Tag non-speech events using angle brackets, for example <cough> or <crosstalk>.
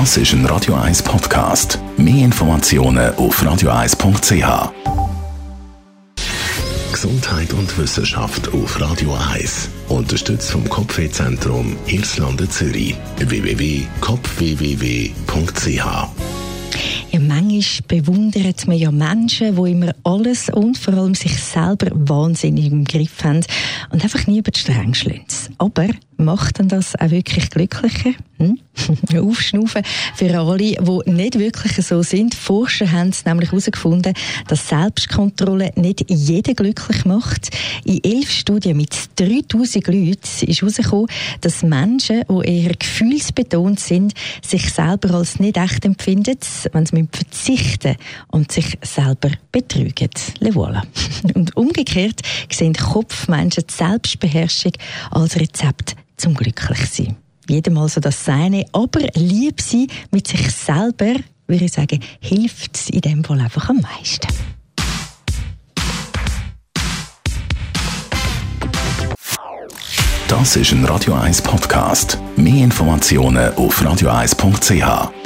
Das ist ein Radio 1 Podcast. Mehr Informationen auf radio1.ch. Gesundheit und Wissenschaft auf Radio 1. Unterstützt vom Kopfwehzentrum Irlande Zürich. www.kopfwww.ch ja, manchmal bewundert man ja Menschen, die immer alles und vor allem sich selber wahnsinnig im Griff haben und einfach nie über die Stränge schlagen. Aber macht dann das auch wirklich glücklicher? Hm? <laughs> Aufschnaufen für alle, die nicht wirklich so sind. Forscher haben es nämlich herausgefunden, dass Selbstkontrolle nicht jeden glücklich macht. In elf Studien mit 3000 Leuten ist herausgekommen, dass Menschen, die eher gefühlsbetont sind, sich selber als nicht echt empfinden, wenn sie verzichten und sich selber betrügen. Le voilà. <laughs> Und umgekehrt sehen Kopfmenschen die Selbstbeherrschung als Rezept zum Glücklichsein. Jedem also das Seine, aber lieb sein mit sich selber, würde ich sagen, hilft es in dem Fall einfach am meisten. Das ist ein Radio 1 Podcast. Mehr Informationen auf radio1.ch.